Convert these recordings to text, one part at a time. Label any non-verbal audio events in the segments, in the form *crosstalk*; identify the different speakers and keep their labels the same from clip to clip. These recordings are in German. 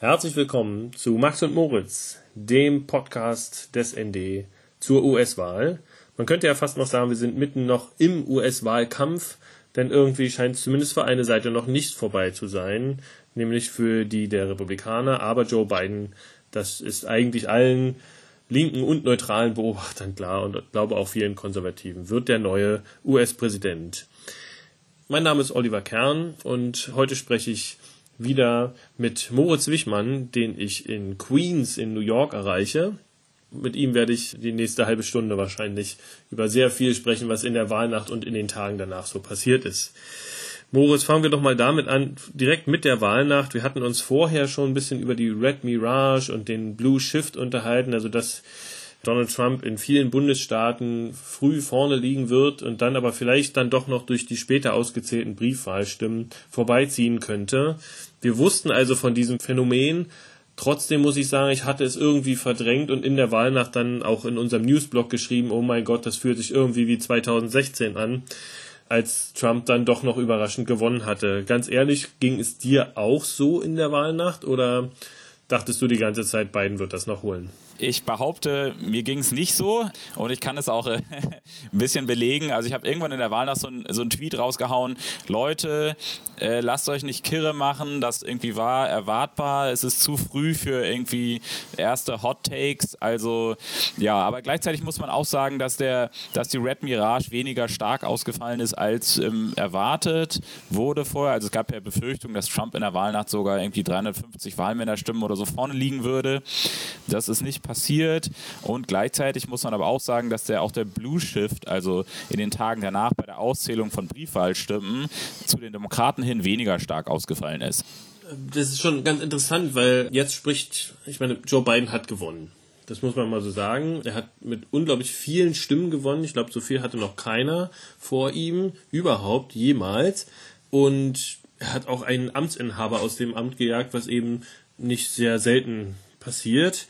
Speaker 1: Herzlich willkommen zu Max und Moritz, dem Podcast des ND zur US-Wahl. Man könnte ja fast noch sagen, wir sind mitten noch im US-Wahlkampf, denn irgendwie scheint es zumindest für eine Seite noch nicht vorbei zu sein, nämlich für die der Republikaner. Aber Joe Biden, das ist eigentlich allen linken und neutralen Beobachtern klar und glaube auch vielen Konservativen, wird der neue US-Präsident. Mein Name ist Oliver Kern und heute spreche ich wieder mit Moritz Wichmann, den ich in Queens in New York erreiche. Mit ihm werde ich die nächste halbe Stunde wahrscheinlich über sehr viel sprechen, was in der Wahlnacht und in den Tagen danach so passiert ist. Moritz, fangen wir doch mal damit an, direkt mit der Wahlnacht. Wir hatten uns vorher schon ein bisschen über die Red Mirage und den Blue Shift unterhalten, also dass Donald Trump in vielen Bundesstaaten früh vorne liegen wird und dann aber vielleicht dann doch noch durch die später ausgezählten Briefwahlstimmen vorbeiziehen könnte. Wir wussten also von diesem Phänomen. Trotzdem muss ich sagen, ich hatte es irgendwie verdrängt und in der Wahlnacht dann auch in unserem Newsblog geschrieben, oh mein Gott, das fühlt sich irgendwie wie 2016 an, als Trump dann doch noch überraschend gewonnen hatte. Ganz ehrlich, ging es dir auch so in der Wahlnacht oder dachtest du die ganze Zeit, Biden wird das noch holen?
Speaker 2: Ich behaupte, mir ging es nicht so und ich kann es auch äh, *laughs* ein bisschen belegen. Also ich habe irgendwann in der Wahl so ein, so Tweet rausgehauen, Leute, äh, lasst euch nicht kirre machen, das irgendwie war erwartbar, es ist zu früh für irgendwie erste Hot Takes. Also ja, aber gleichzeitig muss man auch sagen, dass, der, dass die Red Mirage weniger stark ausgefallen ist als ähm, erwartet wurde vorher. Also es gab ja Befürchtungen, dass Trump in der Wahlnacht sogar irgendwie 350 Wahlmännerstimmen oder so vorne liegen würde. Das ist nicht passiert und gleichzeitig muss man aber auch sagen, dass der auch der Blue Shift, also in den Tagen danach bei der Auszählung von Briefwahlstimmen zu den Demokraten hin weniger stark ausgefallen ist.
Speaker 1: Das ist schon ganz interessant, weil jetzt spricht, ich meine, Joe Biden hat gewonnen. Das muss man mal so sagen. Er hat mit unglaublich vielen Stimmen gewonnen. Ich glaube, so viel hatte noch keiner vor ihm überhaupt jemals. Und er hat auch einen Amtsinhaber aus dem Amt gejagt, was eben nicht sehr selten passiert.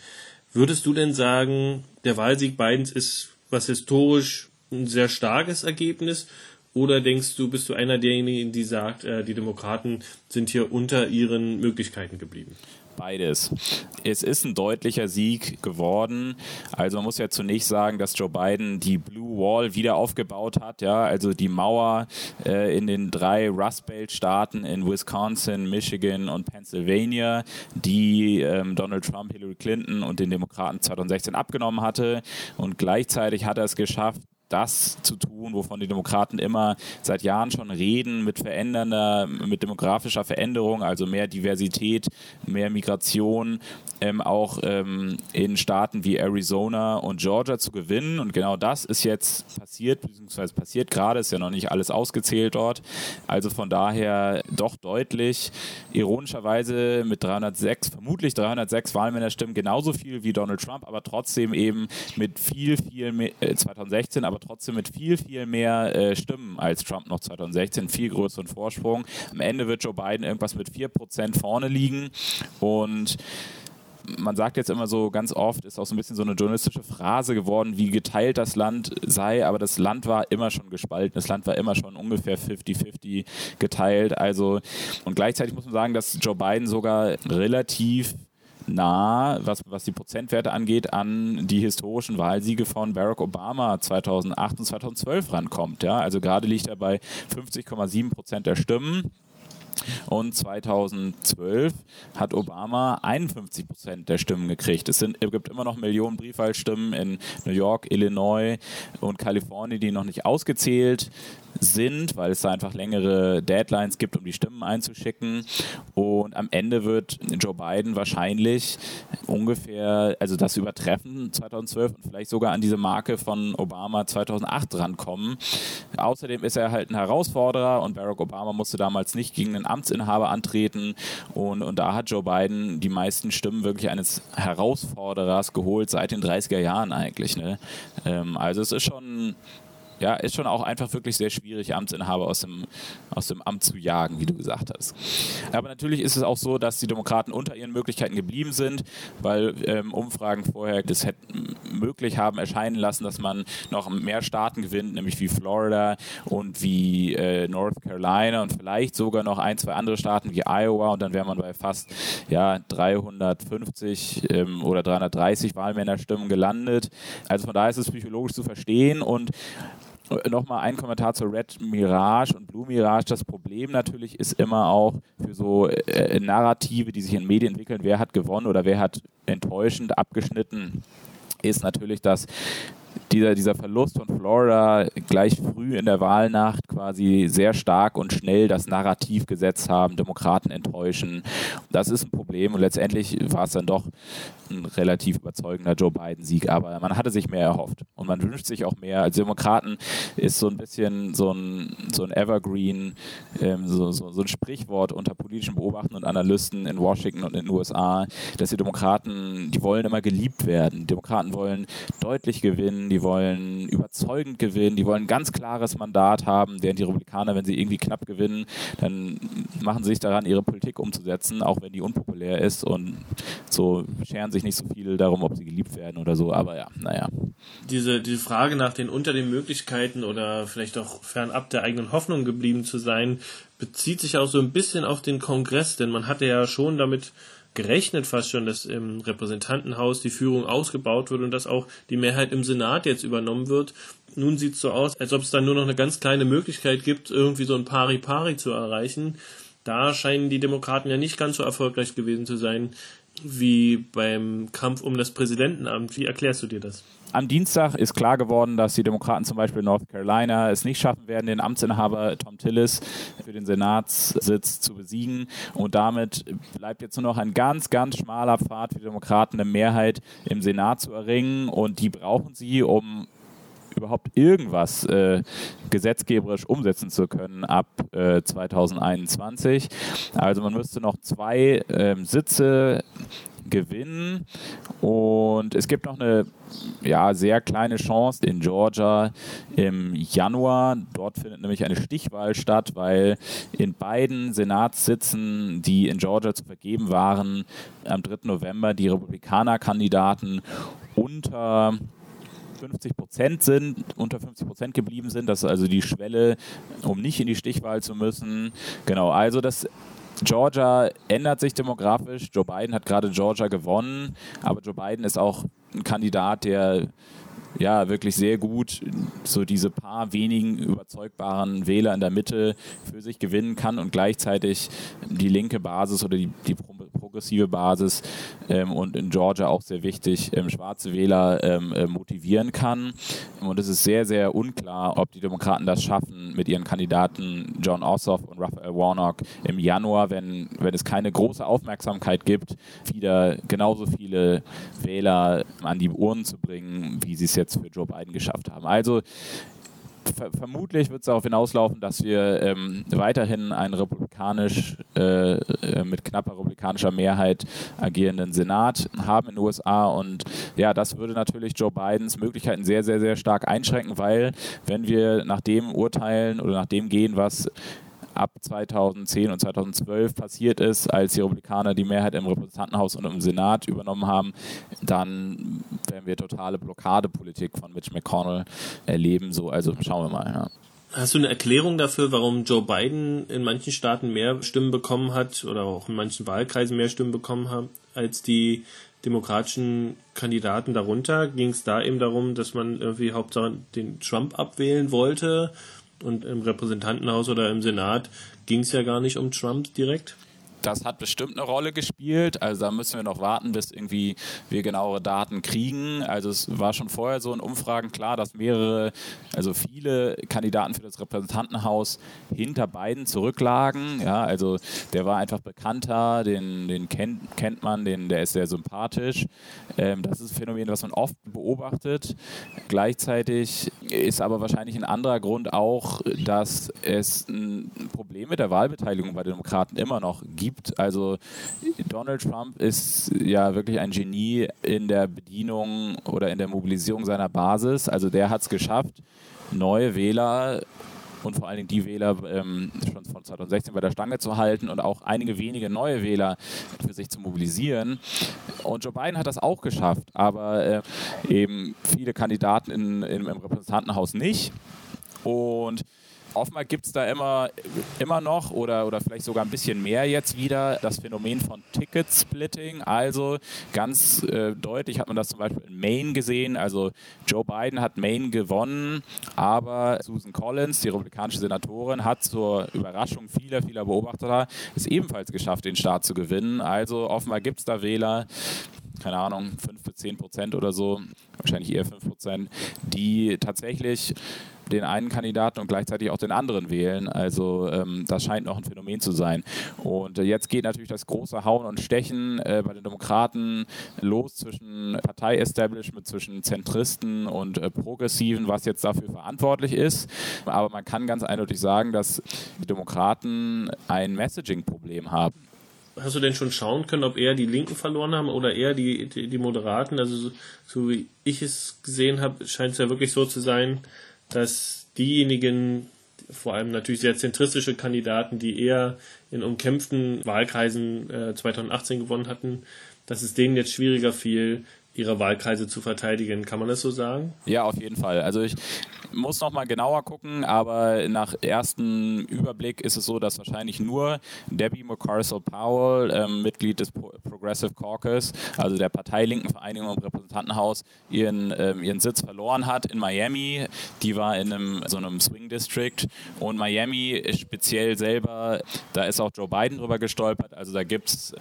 Speaker 1: Würdest du denn sagen, der Wahlsieg Bidens ist was historisch ein sehr starkes Ergebnis? Oder denkst du, bist du einer derjenigen, die sagt, äh, die Demokraten sind hier unter ihren Möglichkeiten geblieben?
Speaker 2: Beides. Es ist ein deutlicher Sieg geworden. Also man muss ja zunächst sagen, dass Joe Biden die Blue Wall wieder aufgebaut hat. Ja, also die Mauer äh, in den drei Rust Belt Staaten in Wisconsin, Michigan und Pennsylvania, die ähm, Donald Trump, Hillary Clinton und den Demokraten 2016 abgenommen hatte. Und gleichzeitig hat er es geschafft, das zu tun, wovon die Demokraten immer seit Jahren schon reden, mit verändernder, mit demografischer Veränderung, also mehr Diversität, mehr Migration, ähm, auch ähm, in Staaten wie Arizona und Georgia zu gewinnen. Und genau das ist jetzt passiert, beziehungsweise passiert gerade, ist ja noch nicht alles ausgezählt dort. Also von daher doch deutlich, ironischerweise mit 306, vermutlich 306 Wahlmännerstimmen genauso viel wie Donald Trump, aber trotzdem eben mit viel, viel mehr, äh, 2016, aber trotzdem mit viel, viel mehr äh, Stimmen als Trump noch 2016, viel größeren Vorsprung. Am Ende wird Joe Biden irgendwas mit 4% vorne liegen und man sagt jetzt immer so ganz oft, ist auch so ein bisschen so eine journalistische Phrase geworden, wie geteilt das Land sei, aber das Land war immer schon gespalten. Das Land war immer schon ungefähr 50-50 geteilt. Also, und gleichzeitig muss man sagen, dass Joe Biden sogar relativ nah, was, was die Prozentwerte angeht, an die historischen Wahlsiege von Barack Obama 2008 und 2012 rankommt. Ja? Also gerade liegt er bei 50,7 Prozent der Stimmen. Und 2012 hat Obama 51 Prozent der Stimmen gekriegt. Es, sind, es gibt immer noch Millionen Briefwahlstimmen in New York, Illinois und Kalifornien, die noch nicht ausgezählt sind, weil es da einfach längere Deadlines gibt, um die Stimmen einzuschicken. Und am Ende wird Joe Biden wahrscheinlich ungefähr, also das übertreffen 2012 und vielleicht sogar an diese Marke von Obama 2008 rankommen. Außerdem ist er halt ein Herausforderer und Barack Obama musste damals nicht gegen einen Amtsinhaber antreten und, und da hat Joe Biden die meisten Stimmen wirklich eines Herausforderers geholt seit den 30er Jahren eigentlich. Ne? Ähm, also es ist schon ja, ist schon auch einfach wirklich sehr schwierig, Amtsinhaber aus dem, aus dem Amt zu jagen, wie du gesagt hast. Aber natürlich ist es auch so, dass die Demokraten unter ihren Möglichkeiten geblieben sind, weil ähm, Umfragen vorher das hätten möglich haben erscheinen lassen, dass man noch mehr Staaten gewinnt, nämlich wie Florida und wie äh, North Carolina und vielleicht sogar noch ein, zwei andere Staaten wie Iowa und dann wäre man bei fast ja, 350 ähm, oder 330 Wahlmännerstimmen gelandet. Also von daher ist es psychologisch zu verstehen und Nochmal ein Kommentar zu Red Mirage und Blue Mirage. Das Problem natürlich ist immer auch für so äh, Narrative, die sich in Medien entwickeln, wer hat gewonnen oder wer hat enttäuschend abgeschnitten, ist natürlich, dass dieser, dieser Verlust von Florida gleich früh in der Wahlnacht quasi sehr stark und schnell das Narrativ gesetzt haben, Demokraten enttäuschen. Das ist ein Problem und letztendlich war es dann doch ein relativ überzeugender Joe Biden-Sieg, aber man hatte sich mehr erhofft und man wünscht sich auch mehr. Als Demokraten ist so ein bisschen so ein, so ein Evergreen, ähm, so, so, so ein Sprichwort unter politischen Beobachtern und Analysten in Washington und in den USA, dass die Demokraten, die wollen immer geliebt werden. Die Demokraten wollen deutlich gewinnen, die wollen überzeugend gewinnen, die wollen ein ganz klares Mandat haben, während die Republikaner, wenn sie irgendwie knapp gewinnen, dann machen sie sich daran, ihre Politik umzusetzen, auch wenn die unpopulär ist und so scheren sich nicht so viel darum, ob sie geliebt werden oder so, aber ja, naja.
Speaker 1: Diese, diese Frage nach den unter den Möglichkeiten oder vielleicht auch fernab der eigenen Hoffnung geblieben zu sein, bezieht sich auch so ein bisschen auf den Kongress, denn man hatte ja schon damit gerechnet fast schon, dass im Repräsentantenhaus die Führung ausgebaut wird und dass auch die Mehrheit im Senat jetzt übernommen wird. Nun sieht es so aus, als ob es dann nur noch eine ganz kleine Möglichkeit gibt, irgendwie so ein Pari-Pari zu erreichen. Da scheinen die Demokraten ja nicht ganz so erfolgreich gewesen zu sein wie beim Kampf um das Präsidentenamt. Wie erklärst du dir das?
Speaker 2: Am Dienstag ist klar geworden, dass die Demokraten zum Beispiel in North Carolina es nicht schaffen werden, den Amtsinhaber Tom Tillis für den Senatssitz zu besiegen. Und damit bleibt jetzt nur noch ein ganz, ganz schmaler Pfad für die Demokraten, eine Mehrheit im Senat zu erringen. Und die brauchen sie, um überhaupt irgendwas äh, gesetzgeberisch umsetzen zu können ab äh, 2021. Also man müsste noch zwei äh, Sitze gewinnen. Und es gibt noch eine ja, sehr kleine Chance in Georgia im Januar. Dort findet nämlich eine Stichwahl statt, weil in beiden Senatssitzen, die in Georgia zu vergeben waren, am 3. November die Republikaner-Kandidaten unter 50 Prozent sind, unter 50 Prozent geblieben sind. Das ist also die Schwelle, um nicht in die Stichwahl zu müssen. Genau, also das Georgia ändert sich demografisch. Joe Biden hat gerade Georgia gewonnen, aber Joe Biden ist auch ein Kandidat, der ja wirklich sehr gut so diese paar wenigen überzeugbaren Wähler in der Mitte für sich gewinnen kann und gleichzeitig die linke Basis oder die, die progressive Basis ähm, und in Georgia auch sehr wichtig, ähm, schwarze Wähler ähm, äh, motivieren kann. Und es ist sehr, sehr unklar, ob die Demokraten das schaffen mit ihren Kandidaten John Ossoff und Raphael Warnock im Januar, wenn, wenn es keine große Aufmerksamkeit gibt, wieder genauso viele Wähler an die Urnen zu bringen, wie sie es jetzt für Joe Biden geschafft haben. Also ver vermutlich wird es darauf hinauslaufen, dass wir ähm, weiterhin einen republikanisch, äh, äh, mit knapper republikanischer Mehrheit agierenden Senat haben in den USA. Und ja, das würde natürlich Joe Bidens Möglichkeiten sehr, sehr, sehr stark einschränken, weil wenn wir nach dem urteilen oder nach dem gehen, was ab 2010 und 2012 passiert ist, als die Republikaner die Mehrheit im Repräsentantenhaus und im Senat übernommen haben, dann werden wir totale Blockadepolitik von Mitch McConnell erleben. So, also schauen wir mal. Ja.
Speaker 1: Hast du eine Erklärung dafür, warum Joe Biden in manchen Staaten mehr Stimmen bekommen hat oder auch in manchen Wahlkreisen mehr Stimmen bekommen hat als die demokratischen Kandidaten darunter? Ging es da eben darum, dass man irgendwie Hauptsache den Trump abwählen wollte und im Repräsentantenhaus oder im Senat ging es ja gar nicht um Trump direkt
Speaker 2: das hat bestimmt eine Rolle gespielt. Also da müssen wir noch warten, bis irgendwie wir genauere Daten kriegen. Also es war schon vorher so in Umfragen klar, dass mehrere, also viele Kandidaten für das Repräsentantenhaus hinter beiden zurücklagen. Ja, also der war einfach bekannter, den, den kennt, kennt man, den, der ist sehr sympathisch. Ähm, das ist ein Phänomen, was man oft beobachtet. Gleichzeitig ist aber wahrscheinlich ein anderer Grund auch, dass es ein Problem mit der Wahlbeteiligung bei den Demokraten immer noch gibt gibt. Also Donald Trump ist ja wirklich ein Genie in der Bedienung oder in der Mobilisierung seiner Basis. Also der hat es geschafft, neue Wähler und vor allen Dingen die Wähler ähm, schon von 2016 bei der Stange zu halten und auch einige wenige neue Wähler für sich zu mobilisieren. Und Joe Biden hat das auch geschafft, aber äh, eben viele Kandidaten in, in, im Repräsentantenhaus nicht. Und offenbar gibt es da immer, immer noch oder, oder vielleicht sogar ein bisschen mehr jetzt wieder das Phänomen von Ticket-Splitting. Also ganz äh, deutlich hat man das zum Beispiel in Maine gesehen. Also Joe Biden hat Maine gewonnen, aber Susan Collins, die republikanische Senatorin, hat zur Überraschung vieler, vieler Beobachter es ebenfalls geschafft, den Staat zu gewinnen. Also offenbar gibt es da Wähler, keine Ahnung, 5 bis 10 Prozent oder so, wahrscheinlich eher 5 Prozent, die tatsächlich den einen Kandidaten und gleichzeitig auch den anderen wählen. Also ähm, das scheint noch ein Phänomen zu sein. Und äh, jetzt geht natürlich das große Hauen und Stechen äh, bei den Demokraten los zwischen Partei-Establishment, zwischen Zentristen und äh, Progressiven, was jetzt dafür verantwortlich ist. Aber man kann ganz eindeutig sagen, dass die Demokraten ein Messaging-Problem haben
Speaker 1: hast du denn schon schauen können, ob eher die Linken verloren haben oder eher die, die, die Moderaten? Also so, so, wie ich es gesehen habe, scheint es ja wirklich so zu sein, dass diejenigen, vor allem natürlich sehr zentristische Kandidaten, die eher in umkämpften Wahlkreisen äh, 2018 gewonnen hatten, dass es denen jetzt schwieriger fiel, ihre Wahlkreise zu verteidigen. Kann man das so sagen?
Speaker 2: Ja, auf jeden Fall. Also ich muss noch mal genauer gucken, aber nach ersten Überblick ist es so, dass wahrscheinlich nur Debbie McCarcel Powell, ähm, Mitglied des Progressive Caucus, also der parteilinken Vereinigung im Repräsentantenhaus, ihren, ähm, ihren Sitz verloren hat in Miami. Die war in einem, so einem Swing District und Miami speziell selber, da ist auch Joe Biden drüber gestolpert. Also da gibt es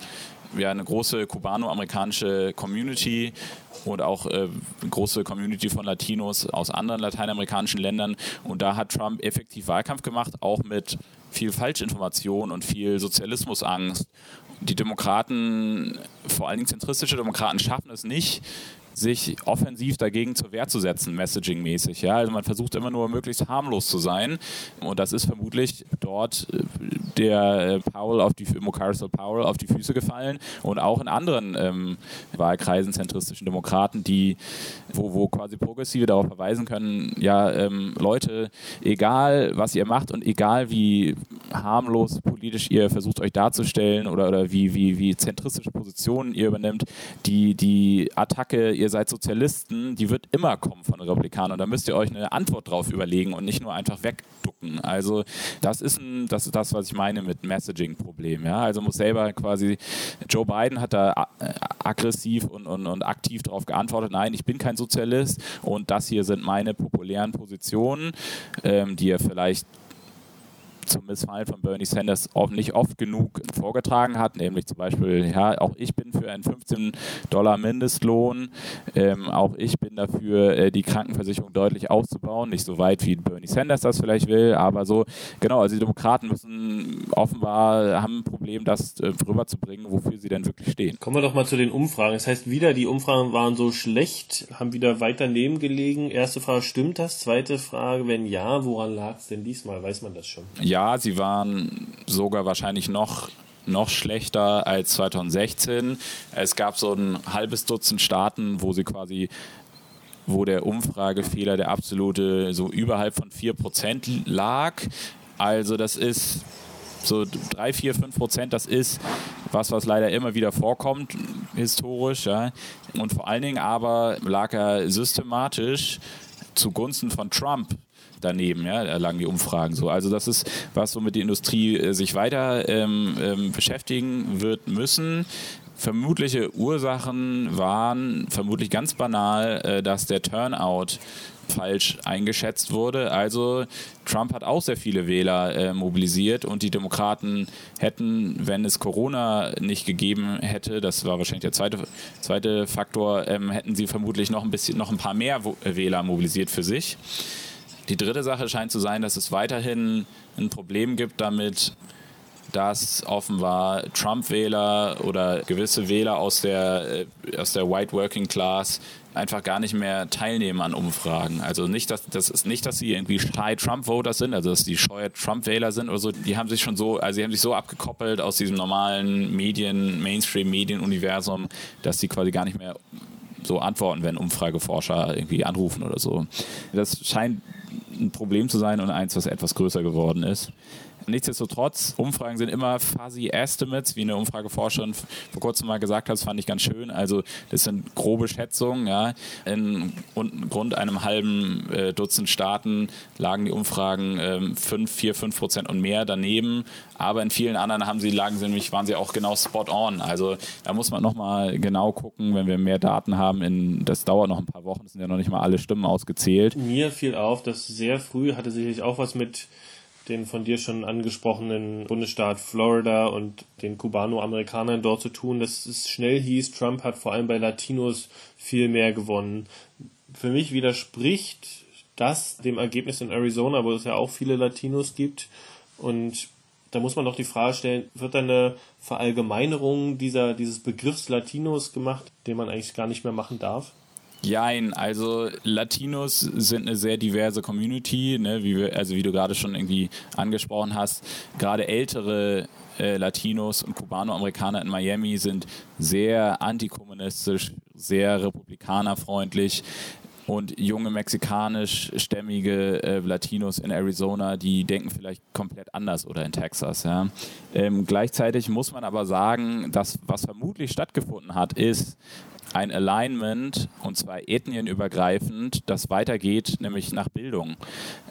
Speaker 2: ja eine große kubano-amerikanische Community und auch äh, eine große Community von Latinos aus anderen lateinamerikanischen Ländern. Und da hat Trump effektiv Wahlkampf gemacht, auch mit viel Falschinformation und viel Sozialismusangst. Die Demokraten, vor allen Dingen zentristische Demokraten, schaffen es nicht, sich offensiv dagegen zur Wehr zu setzen, messaging-mäßig. Ja? Also man versucht immer nur möglichst harmlos zu sein und das ist vermutlich dort äh, der äh, Powell auf die Mocarsel Powell auf die Füße gefallen und auch in anderen ähm, Wahlkreisen zentristischen Demokraten, die wo, wo quasi Progressive darauf verweisen können, ja ähm, Leute, egal was ihr macht und egal wie harmlos politisch ihr versucht euch darzustellen oder, oder wie, wie, wie zentristische Positionen ihr übernimmt, die, die Attacke, ihr seid Sozialisten, die wird immer kommen von Republikanern. Und da müsst ihr euch eine Antwort drauf überlegen und nicht nur einfach wegducken. Also das ist, ein, das, ist das, was ich meine mit Messaging-Problem. Ja? Also muss selber quasi, Joe Biden hat da äh, aggressiv und, und, und aktiv darauf geantwortet, nein, ich bin kein Sozialist und das hier sind meine populären Positionen, ähm, die er vielleicht zum Missfallen von Bernie Sanders auch nicht oft genug vorgetragen hat, nämlich zum Beispiel, ja, auch ich bin für einen 15 Dollar Mindestlohn, ähm, auch ich bin dafür, äh, die Krankenversicherung deutlich auszubauen, nicht so weit wie Bernie Sanders das vielleicht will, aber so, genau, also die Demokraten müssen offenbar, haben ein Problem, das äh, rüberzubringen, wofür sie denn wirklich stehen.
Speaker 1: Kommen wir doch mal zu den Umfragen. Das heißt, wieder die Umfragen waren so schlecht, haben wieder weiter neben gelegen. Erste Frage, stimmt das? Zweite Frage, wenn ja, woran lag es denn diesmal? Weiß man das schon?
Speaker 2: Ja, ja, sie waren sogar wahrscheinlich noch noch schlechter als 2016. Es gab so ein halbes Dutzend Staaten, wo sie quasi wo der Umfragefehler der absolute so überhalb von 4% lag. Also das ist so 3, 4, 5 Prozent, das ist was, was leider immer wieder vorkommt, historisch. Ja. Und vor allen Dingen aber lag er systematisch zugunsten von Trump daneben, ja, erlangen die Umfragen so. Also das ist was, womit die Industrie äh, sich weiter ähm, ähm, beschäftigen wird müssen. Vermutliche Ursachen waren vermutlich ganz banal, äh, dass der Turnout falsch eingeschätzt wurde. Also Trump hat auch sehr viele Wähler äh, mobilisiert und die Demokraten hätten, wenn es Corona nicht gegeben hätte, das war wahrscheinlich der zweite, zweite Faktor, ähm, hätten sie vermutlich noch ein bisschen, noch ein paar mehr Wähler mobilisiert für sich. Die dritte Sache scheint zu sein, dass es weiterhin ein Problem gibt damit, dass offenbar Trump-Wähler oder gewisse Wähler aus der, äh, aus der White Working Class einfach gar nicht mehr teilnehmen an Umfragen. Also nicht, dass das ist nicht, dass sie irgendwie shy Trump-Voters sind, also dass die scheue Trump-Wähler sind oder so. Die haben sich schon so, also sie haben sich so abgekoppelt aus diesem normalen Medien, Mainstream-Medien-Universum, dass sie quasi gar nicht mehr so antworten, wenn Umfrageforscher irgendwie anrufen oder so. Das scheint ein Problem zu sein und eins, was etwas größer geworden ist. Nichtsdestotrotz, Umfragen sind immer fuzzy Estimates, wie eine Umfrageforscherin vor kurzem mal gesagt hat, das fand ich ganz schön. Also das sind grobe Schätzungen. Ja. In rund einem halben äh, Dutzend Staaten lagen die Umfragen äh, 5, 4, 5 Prozent und mehr daneben. Aber in vielen anderen haben sie, lagen sie nämlich, waren sie auch genau spot on. Also da muss man nochmal genau gucken, wenn wir mehr Daten haben. In, das dauert noch ein paar Wochen, es sind ja noch nicht mal alle Stimmen ausgezählt.
Speaker 1: Mir fiel auf, dass sehr früh hatte sicherlich auch was mit den von dir schon angesprochenen Bundesstaat Florida und den Kubano-Amerikanern dort zu tun, dass es schnell hieß, Trump hat vor allem bei Latinos viel mehr gewonnen. Für mich widerspricht das dem Ergebnis in Arizona, wo es ja auch viele Latinos gibt. Und da muss man doch die Frage stellen, wird da eine Verallgemeinerung dieser, dieses Begriffs Latinos gemacht, den man eigentlich gar nicht mehr machen darf?
Speaker 2: Jein, also Latinos sind eine sehr diverse Community, ne, wie wir, also wie du gerade schon irgendwie angesprochen hast. Gerade ältere äh, Latinos und Kubanoamerikaner in Miami sind sehr antikommunistisch, sehr republikanerfreundlich. Und junge mexikanischstämmige äh, Latinos in Arizona, die denken vielleicht komplett anders oder in Texas. Ja. Ähm, gleichzeitig muss man aber sagen, dass was vermutlich stattgefunden hat, ist, ein Alignment, und zwar ethnienübergreifend, das weitergeht, nämlich nach Bildung.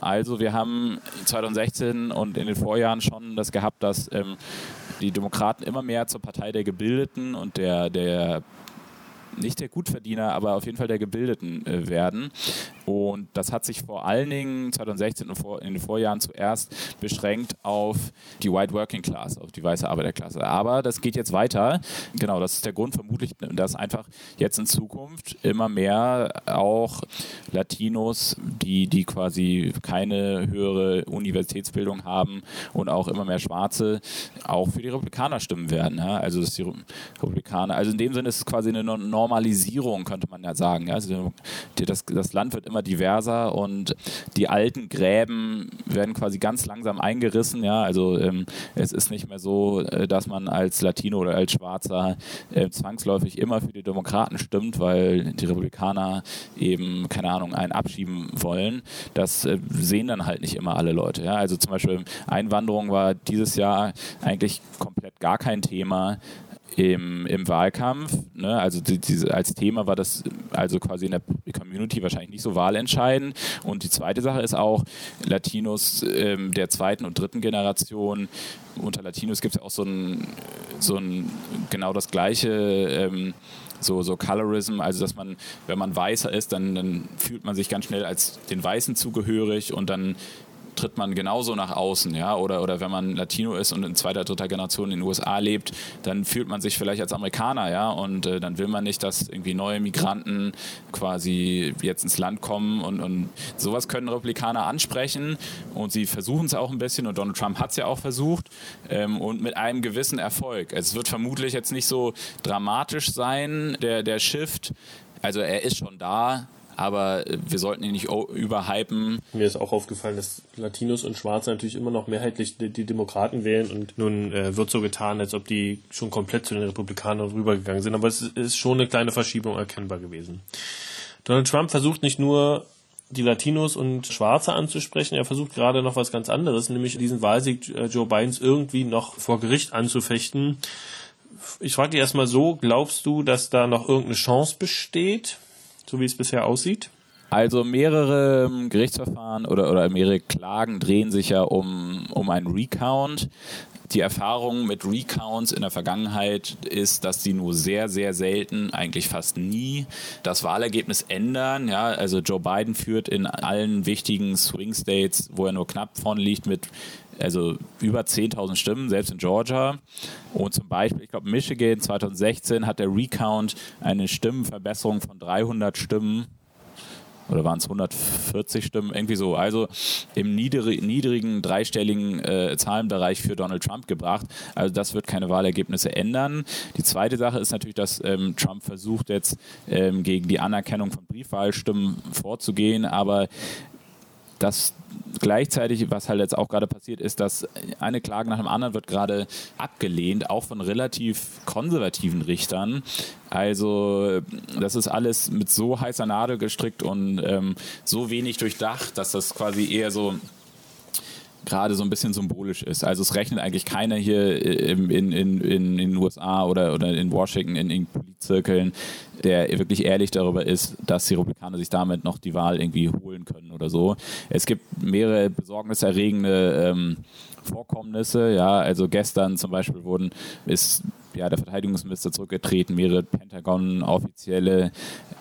Speaker 2: Also wir haben 2016 und in den Vorjahren schon das gehabt, dass ähm, die Demokraten immer mehr zur Partei der Gebildeten und der, der nicht der Gutverdiener, aber auf jeden Fall der Gebildeten äh, werden. Und das hat sich vor allen Dingen 2016 und vor, in den Vorjahren zuerst beschränkt auf die White Working Class, auf die weiße Arbeiterklasse. Aber das geht jetzt weiter. Genau, das ist der Grund vermutlich, dass einfach jetzt in Zukunft immer mehr auch Latinos, die, die quasi keine höhere Universitätsbildung haben und auch immer mehr Schwarze, auch für die Republikaner stimmen werden. Ja? Also dass die Republikaner, also in dem Sinne ist es quasi eine Normalisierung, könnte man ja sagen. Also das, das Land wird immer immer diverser und die alten Gräben werden quasi ganz langsam eingerissen. Ja, also ähm, es ist nicht mehr so, äh, dass man als Latino oder als Schwarzer äh, zwangsläufig immer für die Demokraten stimmt, weil die Republikaner eben keine Ahnung einen abschieben wollen. Das äh, sehen dann halt nicht immer alle Leute. Ja, also zum Beispiel Einwanderung war dieses Jahr eigentlich komplett gar kein Thema im, im Wahlkampf. Ne? Also die, diese, als Thema war das also quasi in der Community wahrscheinlich nicht so wahlentscheidend. Und die zweite Sache ist auch, Latinos ähm, der zweiten und dritten Generation, unter Latinos gibt es auch so ein, so ein genau das gleiche. Ähm, so, so Colorism, also dass man, wenn man weißer ist, dann, dann fühlt man sich ganz schnell als den Weißen zugehörig und dann tritt man genauso nach außen, ja, oder, oder wenn man Latino ist und in zweiter, dritter Generation in den USA lebt, dann fühlt man sich vielleicht als Amerikaner, ja, und äh, dann will man nicht, dass irgendwie neue Migranten quasi jetzt ins Land kommen und, und sowas können Republikaner ansprechen und sie versuchen es auch ein bisschen und Donald Trump hat es ja auch versucht ähm, und mit einem gewissen Erfolg. Es wird vermutlich jetzt nicht so dramatisch sein, der, der Shift, also er ist schon da, aber wir sollten ihn nicht überhypen.
Speaker 1: Mir ist auch aufgefallen, dass Latinos und Schwarze natürlich immer noch mehrheitlich die, die Demokraten wählen und nun äh, wird so getan, als ob die schon komplett zu den Republikanern rübergegangen sind, aber es ist schon eine kleine Verschiebung erkennbar gewesen. Donald Trump versucht nicht nur die Latinos und Schwarze anzusprechen. Er versucht gerade noch was ganz anderes, nämlich diesen Wahlsieg äh, Joe Bidens irgendwie noch vor Gericht anzufechten. Ich frage dich erstmal so, glaubst du, dass da noch irgendeine Chance besteht? So wie es bisher aussieht?
Speaker 2: Also mehrere ähm, Gerichtsverfahren oder, oder mehrere Klagen drehen sich ja um, um einen Recount. Die Erfahrung mit Recounts in der Vergangenheit ist, dass sie nur sehr, sehr selten, eigentlich fast nie, das Wahlergebnis ändern. Ja, also Joe Biden führt in allen wichtigen Swing States, wo er nur knapp vorne liegt, mit also über 10.000 Stimmen, selbst in Georgia. Und zum Beispiel, ich glaube, Michigan 2016 hat der Recount eine Stimmenverbesserung von 300 Stimmen oder waren es 140 Stimmen, irgendwie so. Also im niedrigen, niedrigen dreistelligen äh, Zahlenbereich für Donald Trump gebracht. Also das wird keine Wahlergebnisse ändern. Die zweite Sache ist natürlich, dass ähm, Trump versucht jetzt ähm, gegen die Anerkennung von Briefwahlstimmen vorzugehen, aber das gleichzeitig, was halt jetzt auch gerade passiert, ist, dass eine Klage nach dem anderen wird gerade abgelehnt, auch von relativ konservativen Richtern. Also das ist alles mit so heißer Nadel gestrickt und ähm, so wenig durchdacht, dass das quasi eher so gerade so ein bisschen symbolisch ist. Also es rechnet eigentlich keiner hier in, in, in, in den USA oder, oder in Washington in, in Politzirkeln, der wirklich ehrlich darüber ist, dass die Republikaner sich damit noch die Wahl irgendwie holen können oder so. Es gibt mehrere besorgniserregende ähm, Vorkommnisse. Ja, also gestern zum Beispiel wurden ist ja, der Verteidigungsminister zurückgetreten, mehrere Pentagon-Offizielle,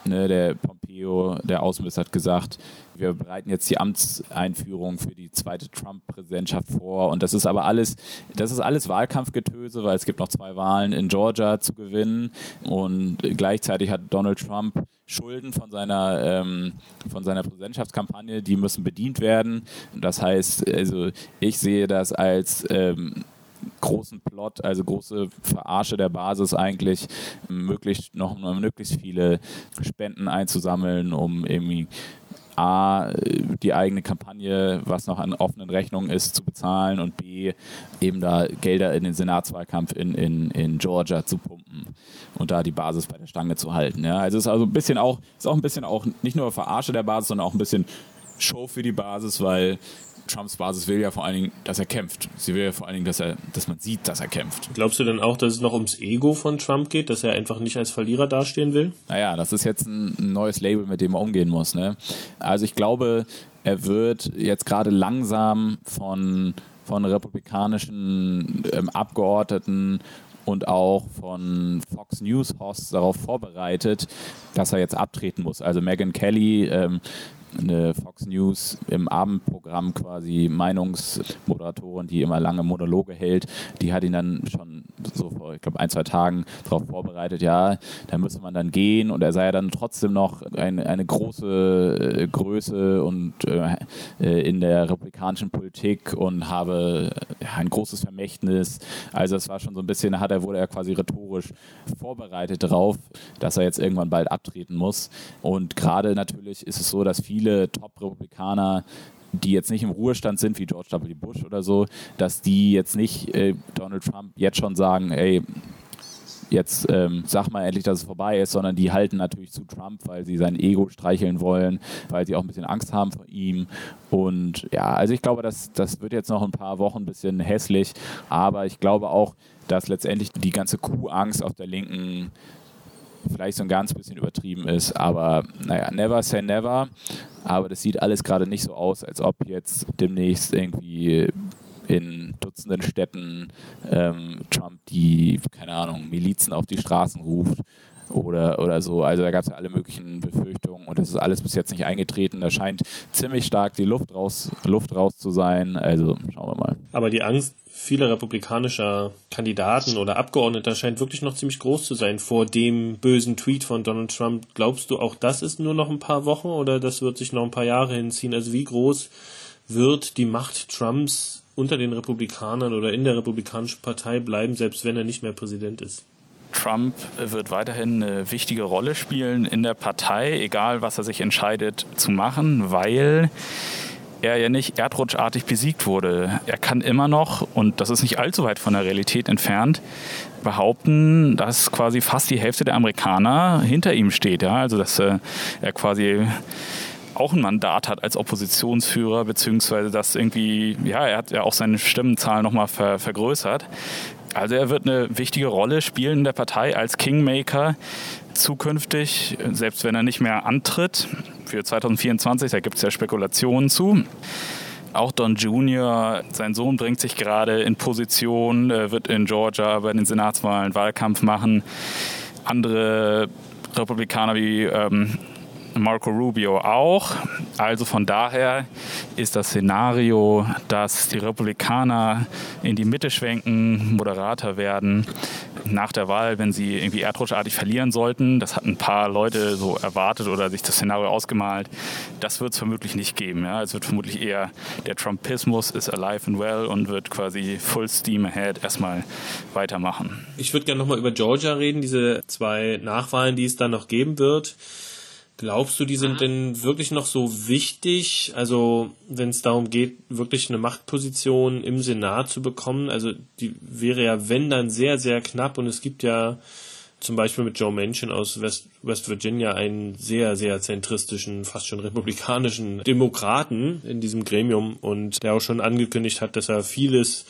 Speaker 2: ne, der Pompeo, der Außenminister hat gesagt, wir bereiten jetzt die Amtseinführung für die zweite Trump-Präsidentschaft vor. Und das ist aber alles, das ist alles Wahlkampfgetöse, weil es gibt noch zwei Wahlen in Georgia zu gewinnen. Und gleichzeitig hat Donald Trump Schulden von seiner, ähm, von seiner Präsidentschaftskampagne, die müssen bedient werden. Das heißt, also ich sehe das als ähm, großen Plot, also große Verarsche der Basis eigentlich, möglichst noch möglichst viele Spenden einzusammeln, um irgendwie A, die eigene Kampagne, was noch an offenen Rechnungen ist, zu bezahlen und B, eben da Gelder in den Senatswahlkampf in, in, in Georgia zu pumpen und da die Basis bei der Stange zu halten. Ja. Also es ist also ein bisschen auch, ist auch ein bisschen auch nicht nur Verarsche der Basis, sondern auch ein bisschen Show für die Basis, weil Trumps Basis will ja vor allen Dingen, dass er kämpft. Sie will ja vor allen Dingen, dass, er, dass man sieht, dass er kämpft.
Speaker 1: Glaubst du denn auch, dass es noch ums Ego von Trump geht, dass er einfach nicht als Verlierer dastehen will?
Speaker 2: Naja, das ist jetzt ein neues Label, mit dem er umgehen muss. Ne? Also ich glaube, er wird jetzt gerade langsam von, von republikanischen ähm, Abgeordneten und auch von Fox News Hosts darauf vorbereitet, dass er jetzt abtreten muss. Also Megan Kelly, ähm, eine Fox News im Abendprogramm quasi Meinungsmoderatorin, die immer lange Monologe hält, die hat ihn dann schon so vor, ich glaube, ein, zwei Tagen darauf vorbereitet, ja, da müsse man dann gehen und er sei ja dann trotzdem noch eine, eine große äh, Größe und äh, äh, in der republikanischen Politik und habe ja, ein großes Vermächtnis. Also es war schon so ein bisschen, hat er, wurde er quasi rhetorisch vorbereitet darauf, dass er jetzt irgendwann bald abtreten muss. Und gerade natürlich ist es so, dass viele Top-Republikaner die jetzt nicht im Ruhestand sind, wie George W. Bush oder so, dass die jetzt nicht äh, Donald Trump jetzt schon sagen, ey, jetzt ähm, sag mal endlich, dass es vorbei ist, sondern die halten natürlich zu Trump, weil sie sein Ego streicheln wollen, weil sie auch ein bisschen Angst haben vor ihm. Und ja, also ich glaube, das, das wird jetzt noch ein paar Wochen ein bisschen hässlich, aber ich glaube auch, dass letztendlich die ganze Kuhangst auf der linken vielleicht so ein ganz bisschen übertrieben ist, aber naja, never say never. Aber das sieht alles gerade nicht so aus, als ob jetzt demnächst irgendwie in Dutzenden Städten ähm, Trump die, keine Ahnung, Milizen auf die Straßen ruft oder, oder so. Also da gab es ja alle möglichen Befürchtungen und das ist alles bis jetzt nicht eingetreten. Da scheint ziemlich stark die Luft raus, Luft raus zu sein. Also schauen wir mal.
Speaker 1: Aber die Angst vieler republikanischer Kandidaten oder Abgeordneter scheint wirklich noch ziemlich groß zu sein vor dem bösen Tweet von Donald Trump. Glaubst du, auch das ist nur noch ein paar Wochen oder das wird sich noch ein paar Jahre hinziehen? Also wie groß wird die Macht Trumps unter den Republikanern oder in der Republikanischen Partei bleiben, selbst wenn er nicht mehr Präsident ist?
Speaker 3: Trump wird weiterhin eine wichtige Rolle spielen in der Partei, egal was er sich entscheidet zu machen, weil er ja nicht erdrutschartig besiegt wurde. Er kann immer noch, und das ist nicht allzu weit von der Realität entfernt, behaupten, dass quasi fast die Hälfte der Amerikaner hinter ihm steht. Ja? Also dass äh, er quasi auch ein Mandat hat als Oppositionsführer, beziehungsweise dass irgendwie, ja, er hat ja auch seine Stimmenzahl nochmal ver vergrößert. Also er wird eine wichtige Rolle spielen in der Partei als Kingmaker zukünftig, selbst wenn er nicht mehr antritt. Für 2024, da gibt es ja Spekulationen zu. Auch Don Jr., sein Sohn bringt sich gerade in Position, wird in Georgia bei den Senatswahlen Wahlkampf machen. Andere Republikaner wie ähm, Marco Rubio auch. Also von daher ist das Szenario, dass die Republikaner in die Mitte schwenken, moderater werden, nach der Wahl, wenn sie irgendwie erdrutschartig verlieren sollten. Das hatten ein paar Leute so erwartet oder sich das Szenario ausgemalt. Das wird es vermutlich nicht geben. Ja? Es wird vermutlich eher der Trumpismus ist alive and well und wird quasi full steam ahead erstmal weitermachen.
Speaker 1: Ich würde gerne nochmal über Georgia reden, diese zwei Nachwahlen, die es dann noch geben wird. Glaubst du, die sind denn wirklich noch so wichtig? Also, wenn es darum geht, wirklich eine Machtposition im Senat zu bekommen, also die wäre ja, wenn dann sehr, sehr knapp. Und es gibt ja zum Beispiel mit Joe Manchin aus West, West Virginia einen sehr, sehr zentristischen, fast schon republikanischen Demokraten in diesem Gremium. Und der auch schon angekündigt hat, dass er vieles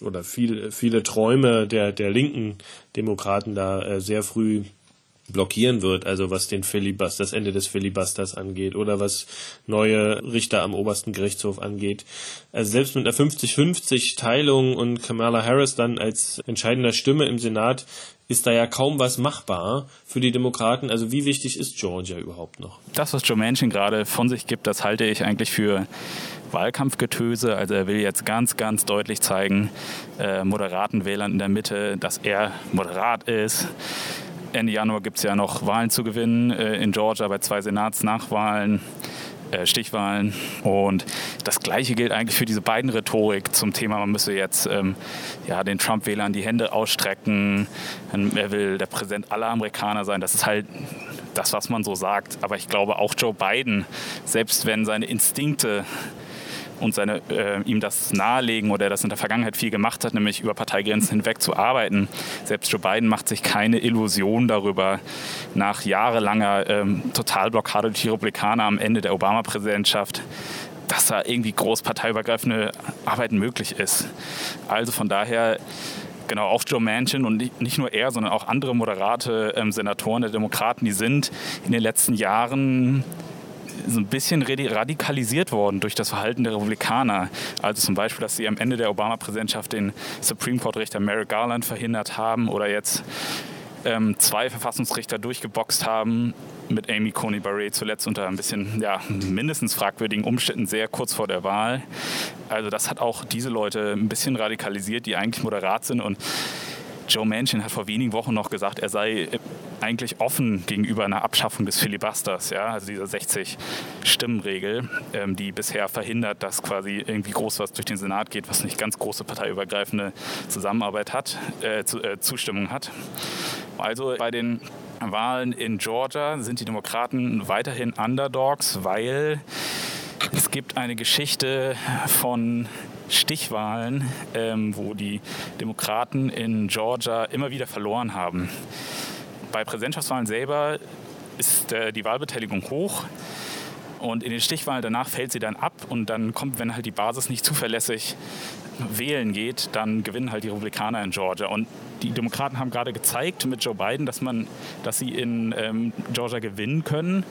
Speaker 1: oder viel, viele Träume der, der linken Demokraten da äh, sehr früh blockieren wird, also was den Filibust, das Ende des Filibusters angeht oder was neue Richter am obersten Gerichtshof angeht. Also selbst mit einer 50-50 Teilung und Kamala Harris dann als entscheidender Stimme im Senat ist da ja kaum was machbar für die Demokraten. Also wie wichtig ist Georgia überhaupt noch?
Speaker 3: Das, was Joe Manchin gerade von sich gibt, das halte ich eigentlich für Wahlkampfgetöse. Also er will jetzt ganz, ganz deutlich zeigen, äh, moderaten Wählern in der Mitte, dass er moderat ist Ende Januar gibt es ja noch Wahlen zu gewinnen äh, in Georgia bei zwei Senatsnachwahlen. Äh, Stichwahlen. Und das Gleiche gilt eigentlich für diese beiden Rhetorik zum Thema, man müsse jetzt ähm, ja, den Trump-Wählern die Hände ausstrecken. Er will der Präsident aller Amerikaner sein. Das ist halt das, was man so sagt. Aber ich glaube, auch Joe Biden, selbst wenn seine Instinkte und seine, äh, ihm das nahelegen oder er das in der Vergangenheit viel gemacht hat, nämlich über Parteigrenzen hinweg zu arbeiten. Selbst Joe Biden macht sich keine Illusion darüber, nach jahrelanger ähm, Totalblockade durch die Republikaner am Ende der Obama-Präsidentschaft, dass da irgendwie großparteiübergreifende Arbeit möglich ist. Also von daher genau, auch Joe Manchin und nicht nur er, sondern auch andere moderate ähm, Senatoren der Demokraten, die sind in den letzten Jahren so ein bisschen radikalisiert worden durch das Verhalten der Republikaner. Also zum Beispiel, dass sie am Ende der Obama-Präsidentschaft den Supreme Court-Richter Merrick Garland verhindert haben oder jetzt ähm, zwei Verfassungsrichter durchgeboxt haben mit Amy Coney Barrett zuletzt unter ein bisschen, ja, mindestens fragwürdigen Umständen sehr kurz vor der Wahl. Also das hat auch diese Leute ein bisschen radikalisiert, die eigentlich moderat sind und Joe Manchin hat vor wenigen Wochen noch gesagt, er sei eigentlich offen gegenüber einer Abschaffung des Filibusters, ja, also dieser 60-Stimmen-Regel, ähm, die bisher verhindert, dass quasi irgendwie groß was durch den Senat geht, was nicht ganz große parteiübergreifende Zusammenarbeit hat, äh, zu, äh, Zustimmung hat. Also bei den Wahlen in Georgia sind die Demokraten weiterhin Underdogs, weil es gibt eine Geschichte von Stichwahlen, ähm, wo die Demokraten in Georgia immer wieder verloren haben. Bei Präsidentschaftswahlen selber ist äh, die Wahlbeteiligung hoch. Und in den Stichwahlen danach fällt sie dann ab und dann kommt, wenn halt die Basis nicht zuverlässig wählen geht, dann gewinnen halt die Republikaner in Georgia. Und die Demokraten haben gerade gezeigt mit Joe Biden, dass man, dass sie in ähm, Georgia gewinnen können.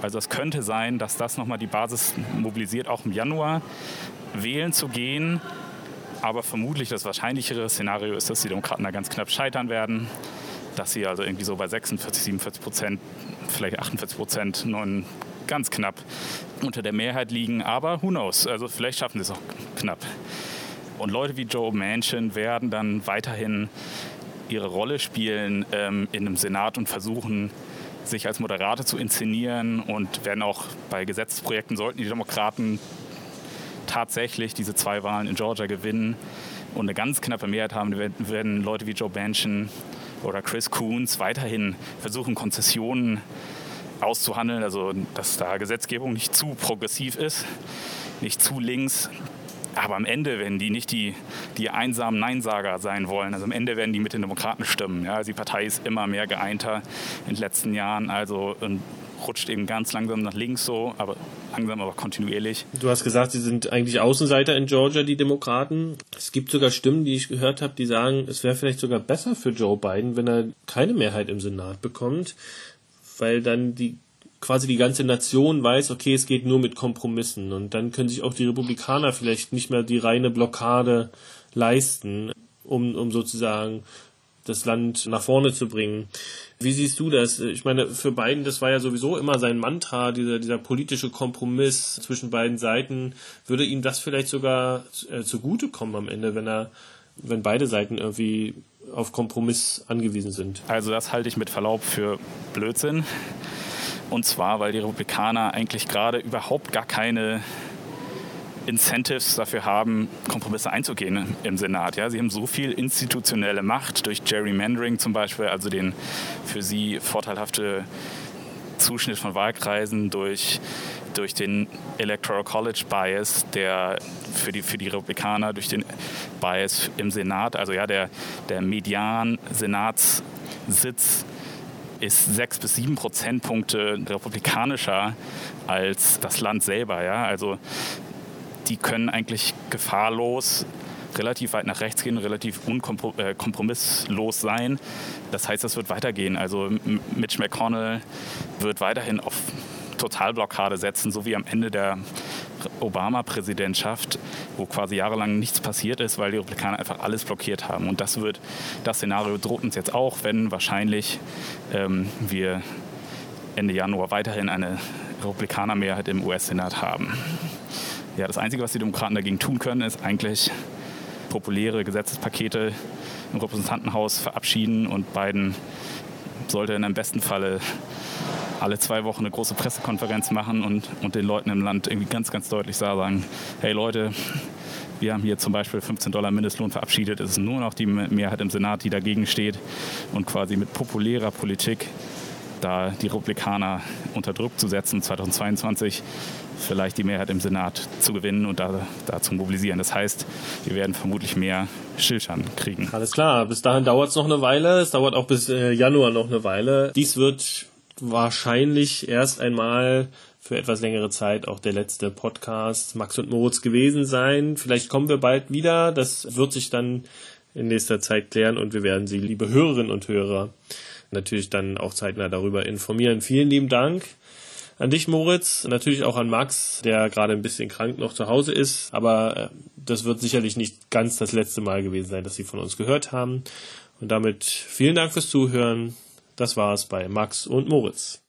Speaker 3: Also es könnte sein, dass das nochmal die Basis mobilisiert, auch im Januar wählen zu gehen. Aber vermutlich das wahrscheinlichere Szenario ist, dass die Demokraten da ganz knapp scheitern werden. Dass sie also irgendwie so bei 46, 47 Prozent, vielleicht 48 Prozent, ganz knapp unter der Mehrheit liegen. Aber who knows? Also vielleicht schaffen sie es auch knapp. Und Leute wie Joe Manchin werden dann weiterhin ihre Rolle spielen ähm, in einem Senat und versuchen, sich als Moderator zu inszenieren und werden auch bei Gesetzesprojekten, sollten die Demokraten tatsächlich diese zwei Wahlen in Georgia gewinnen und eine ganz knappe Mehrheit haben, werden Leute wie Joe Manchin oder Chris Coons weiterhin versuchen, Konzessionen auszuhandeln, also dass da Gesetzgebung nicht zu progressiv ist, nicht zu links, aber am Ende werden die nicht die, die einsamen Neinsager sein wollen. Also am Ende werden die mit den Demokraten stimmen. Ja, die Partei ist immer mehr geeinter in den letzten Jahren. Also rutscht eben ganz langsam nach links so, aber langsam, aber kontinuierlich.
Speaker 1: Du hast gesagt, sie sind eigentlich Außenseiter in Georgia, die Demokraten. Es gibt sogar Stimmen, die ich gehört habe, die sagen, es wäre vielleicht sogar besser für Joe Biden, wenn er keine Mehrheit im Senat bekommt, weil dann die quasi die ganze Nation weiß, okay, es geht nur mit Kompromissen und dann können sich auch die Republikaner vielleicht nicht mehr die reine Blockade leisten, um, um sozusagen das Land nach vorne zu bringen. Wie siehst du das? Ich meine, für Biden, das war ja sowieso immer sein Mantra, dieser, dieser politische Kompromiss zwischen beiden Seiten. Würde ihm das vielleicht sogar äh, zugutekommen am Ende, wenn er, wenn beide Seiten irgendwie auf Kompromiss angewiesen sind.
Speaker 3: Also das halte ich mit Verlaub für Blödsinn. Und zwar, weil die Republikaner eigentlich gerade überhaupt gar keine Incentives dafür haben, Kompromisse einzugehen im Senat. Ja, sie haben so viel institutionelle Macht durch Gerrymandering zum Beispiel, also den für sie vorteilhafte Zuschnitt von Wahlkreisen durch, durch den Electoral College Bias, der für die, für die Republikaner durch den Bias im Senat, also ja, der, der Median-Senatssitz ist sechs bis sieben Prozentpunkte republikanischer als das Land selber. Ja? Also die können eigentlich gefahrlos relativ weit nach rechts gehen, relativ unkompromisslos äh, sein. Das heißt, das wird weitergehen. Also Mitch McConnell wird weiterhin auf Totalblockade setzen, so wie am Ende der Obama-Präsidentschaft, wo quasi jahrelang nichts passiert ist, weil die Republikaner einfach alles blockiert haben. Und das wird, das Szenario droht uns jetzt auch, wenn wahrscheinlich ähm, wir Ende Januar weiterhin eine Republikanermehrheit im US-Senat haben. Ja, das Einzige, was die Demokraten dagegen tun können, ist eigentlich populäre Gesetzespakete im Repräsentantenhaus verabschieden und Biden sollte in einem besten Falle alle zwei Wochen eine große Pressekonferenz machen und, und den Leuten im Land irgendwie ganz, ganz deutlich sagen, hey Leute, wir haben hier zum Beispiel 15 Dollar Mindestlohn verabschiedet. Es ist nur noch die Mehrheit im Senat, die dagegen steht und quasi mit populärer Politik da die Republikaner unter Druck zu setzen, 2022 vielleicht die Mehrheit im Senat zu gewinnen und da, da zu mobilisieren. Das heißt, wir werden vermutlich mehr Schildern kriegen.
Speaker 1: Alles klar, bis dahin dauert es noch eine Weile. Es dauert auch bis äh, Januar noch eine Weile. Dies wird wahrscheinlich erst einmal für etwas längere Zeit auch der letzte Podcast Max und Moritz gewesen sein. Vielleicht kommen wir bald wieder. Das wird sich dann in nächster Zeit klären und wir werden Sie, liebe Hörerinnen und Hörer, natürlich dann auch zeitnah darüber informieren. Vielen lieben Dank an dich, Moritz. Natürlich auch an Max, der gerade ein bisschen krank noch zu Hause ist. Aber äh, das wird sicherlich nicht ganz das letzte Mal gewesen sein, dass Sie von uns gehört haben. Und damit vielen Dank fürs Zuhören. Das war's bei Max und Moritz.